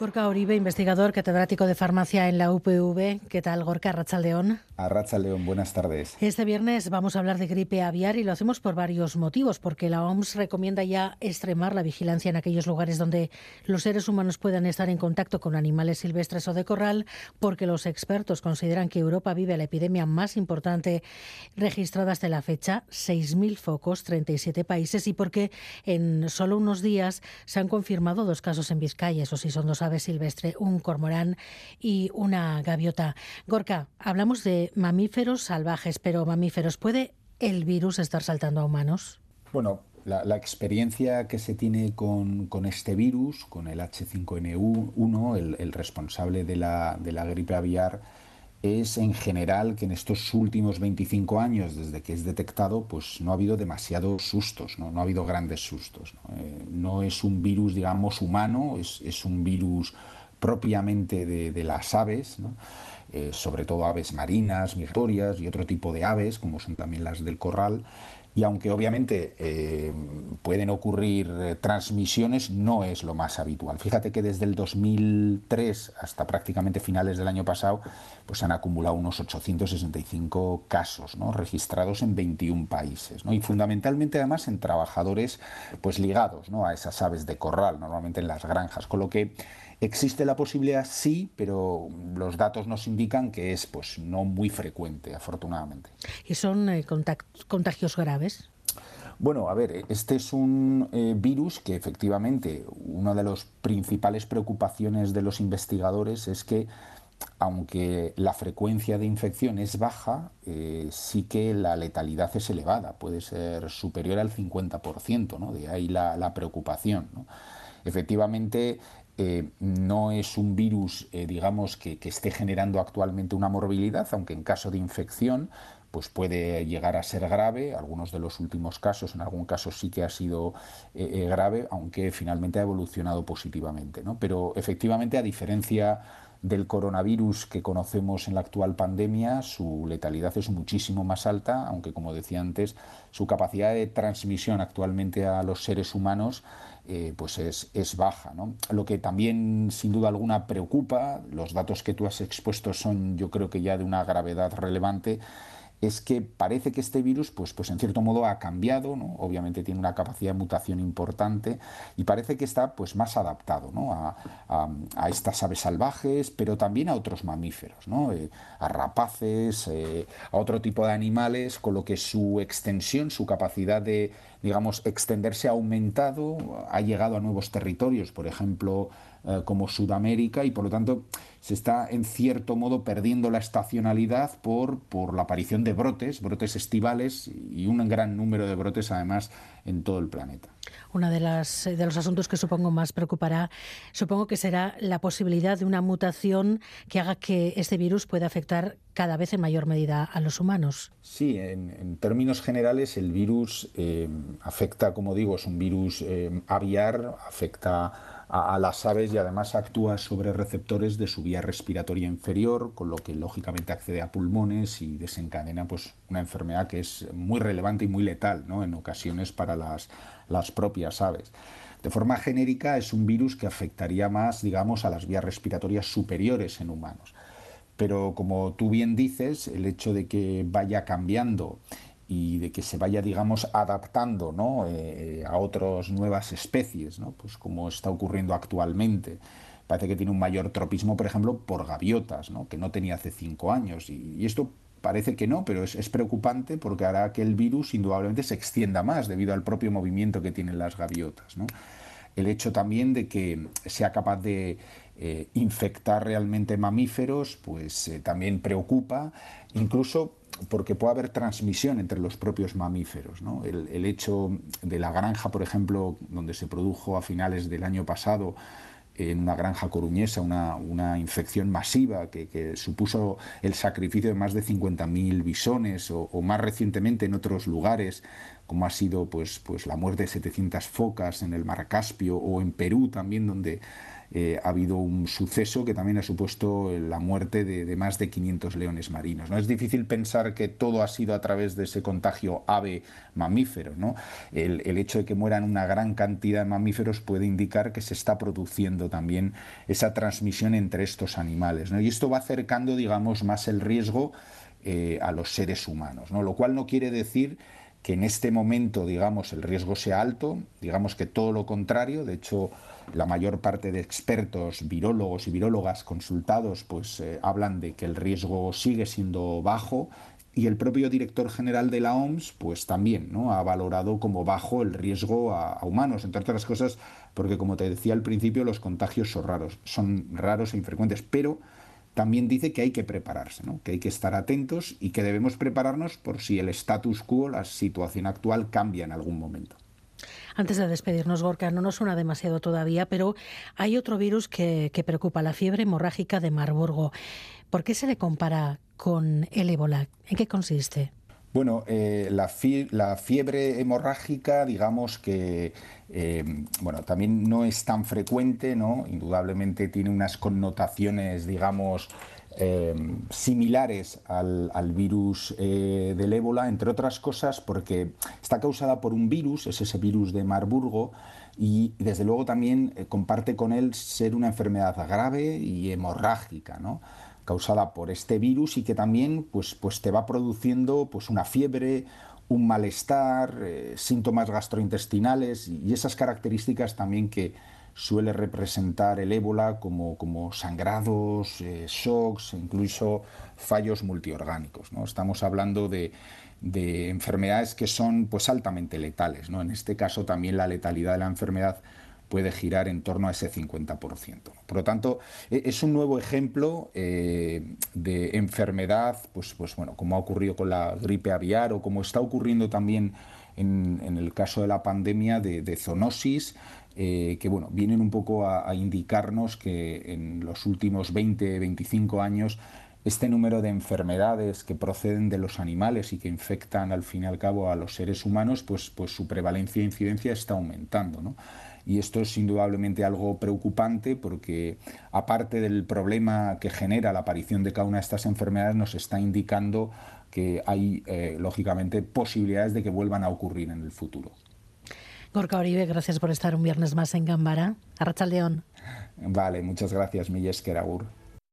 Gorka Oribe, investigador catedrático de farmacia en la UPV. ¿Qué tal, Gorka Arrachaldeón? Arrachaldeón, buenas tardes. Este viernes vamos a hablar de gripe aviar y lo hacemos por varios motivos, porque la OMS recomienda ya extremar la vigilancia en aquellos lugares donde los seres humanos puedan estar en contacto con animales silvestres o de corral, porque los expertos consideran que Europa vive la epidemia más importante registrada hasta la fecha, 6.000 focos, 37 países, y porque en solo unos días se han confirmado dos casos en Vizcaya, eso sí son dos silvestre, un cormorán y una gaviota. Gorka, hablamos de mamíferos salvajes, pero mamíferos, ¿puede el virus estar saltando a humanos? Bueno, la, experiencia que se tiene con, este virus, con el H5N1, el, el responsable de la, de la gripe aviar, es en general que en estos últimos 25 años, desde que es detectado, pues no ha habido demasiados sustos, no, no ha habido grandes sustos. ¿no? Eh, es un virus, digamos, humano, es, un virus propiamente de, las aves, eh, sobre todo aves marinas, migratorias y otro tipo de aves, como son también las del corral, y aunque obviamente eh, pueden ocurrir eh, transmisiones, no es lo más habitual. Fíjate que desde el 2003 hasta prácticamente finales del año pasado, pues han acumulado unos 865 casos ¿no? registrados en 21 países. ¿no? Y fundamentalmente además en trabajadores pues ligados ¿no? a esas aves de corral, normalmente en las granjas. Con lo que Existe la posibilidad, sí, pero los datos nos indican que es pues no muy frecuente, afortunadamente. ¿Y son eh, contagios graves? Bueno, a ver, este es un eh, virus que efectivamente una de las principales preocupaciones de los investigadores es que aunque la frecuencia de infección es baja, eh, sí que la letalidad es elevada, puede ser superior al 50%, ¿no? de ahí la, la preocupación. ¿no? Efectivamente, eh, no es un virus, eh, digamos, que, esté generando actualmente una morbilidad, aunque en caso de infección pues puede llegar a ser grave. Algunos de los últimos casos, en algún caso sí que ha sido eh, grave, aunque finalmente ha evolucionado positivamente. ¿no? Pero efectivamente, a diferencia del coronavirus que conocemos en la actual pandemia, su letalidad es muchísimo más alta, aunque como decía antes, su capacidad de transmisión actualmente a los seres humanos eh, pues es, es baja. ¿no? Lo que también sin duda alguna preocupa, los datos que tú has expuesto son yo creo que ya de una gravedad relevante, es que parece que este virus, pues, pues en cierto modo ha cambiado, ¿no? obviamente tiene una capacidad de mutación importante y parece que está pues más adaptado ¿no? a, a, estas aves salvajes, pero también a otros mamíferos, ¿no? Eh, a rapaces, eh, a otro tipo de animales, con lo que su extensión, su capacidad de, digamos, extenderse ha aumentado, ha llegado a nuevos territorios, por ejemplo, eh, como Sudamérica y por lo tanto se está en cierto modo perdiendo la estacionalidad por, por la aparición de brotes, brotes estivales y un gran número de brotes además en todo el planeta. Uno de, las, de los asuntos que supongo más preocupará, supongo que será la posibilidad de una mutación que haga que este virus pueda afectar cada vez en mayor medida a los humanos. Sí, en, términos generales el virus eh, afecta, como digo, es un virus eh, aviar, afecta a, las aves y además actúa sobre receptores de su vía respiratoria inferior, con lo que lógicamente accede a pulmones y desencadena pues, una enfermedad que es muy relevante y muy letal ¿no? en ocasiones para las, las propias aves. De forma genérica es un virus que afectaría más, digamos, a las vías respiratorias superiores en humanos. Pero como tú bien dices, el hecho de que vaya cambiando y de que se vaya, digamos, adaptando ¿no? Eh, a otras nuevas especies, ¿no? pues como está ocurriendo actualmente. Parece que tiene un mayor tropismo, por ejemplo, por gaviotas, ¿no? que no tenía hace cinco años. Y, esto parece que no, pero es, es, preocupante porque hará que el virus indudablemente se extienda más debido al propio movimiento que tienen las gaviotas. El hecho también de que sea capaz de eh, infectar realmente mamíferos, pues eh, también preocupa, incluso porque puede haber transmisión entre los propios mamíferos. El, hecho de la granja, por ejemplo, donde se produjo a finales del año pasado en una granja coruñesa una, infección masiva que, supuso el sacrificio de más de 50.000 bisones o, más recientemente en otros lugares como ha sido pues, pues la muerte de 700 focas en el Mar Caspio o en Perú también donde eh, ha habido un suceso que también ha supuesto la muerte de, más de 500 leones marinos. ¿no? Es difícil pensar que todo ha sido a través de ese contagio ave-mamífero. ¿no? El, hecho de que mueran una gran cantidad de mamíferos puede indicar que se está produciendo también esa transmisión entre estos animales. ¿no? Y esto va acercando, digamos, más el riesgo eh, a los seres humanos, ¿no? lo cual no quiere decir que en este momento, digamos, el riesgo sea alto, digamos que todo lo contrario, de hecho, la mayor parte de expertos, virólogos y virólogas consultados, pues eh, hablan de que el riesgo sigue siendo bajo y el propio director general de la OMS, pues también, ¿no? Ha valorado como bajo el riesgo a, a humanos, entre otras cosas, porque como te decía al principio, los contagios son raros, son raros e infrecuentes, pero también dice que hay que prepararse, que hay que estar atentos y que debemos prepararnos por si el status quo, la situación actual, cambia en algún momento. Antes de despedirnos, Gorka, no nos suena demasiado todavía, pero hay otro virus que, que preocupa, la fiebre hemorrágica de Marburgo. ¿Por qué se le compara con el ébola? ¿En qué consiste? Bueno, eh, la, fiebre hemorrágica, digamos que eh, bueno, también no es tan frecuente, ¿no? Indudablemente tiene unas connotaciones, digamos, eh, similares al, virus del ébola, entre otras cosas porque está causada por un virus, es ese virus de Marburgo, y desde luego también comparte con él ser una enfermedad grave y hemorrágica, ¿no? Causada por este virus y que también pues, pues te va produciendo pues, una fiebre, un malestar, eh, síntomas gastrointestinales y esas características también que suele representar el ébola como, como sangrados, eh, shocks, incluso fallos multiorgánicos. ¿no? Estamos hablando de, de, enfermedades que son pues, altamente letales. ¿no? En este caso también la letalidad de la enfermedad puede girar en torno a ese 50%. Por lo tanto, e, es un nuevo ejemplo eh, de enfermedad, pues, pues bueno, como ha ocurrido con la gripe aviar o como está ocurriendo también en, el caso de la pandemia de, zoonosis, eh, que bueno, vienen un poco a, indicarnos que en los últimos 20, 25 años este número de enfermedades que proceden de los animales y que infectan al fin y al cabo a los seres humanos, pues, pues su prevalencia e incidencia está aumentando. ¿no? Y esto es indudablemente algo preocupante porque aparte del problema que genera la aparición de cada una de estas enfermedades nos está indicando que hay eh, lógicamente posibilidades de que vuelvan a ocurrir en el futuro. Gorka Oribe, gracias por estar un viernes más en Gambara. Arrachaldeón. Vale, muchas gracias, Milles Keragur.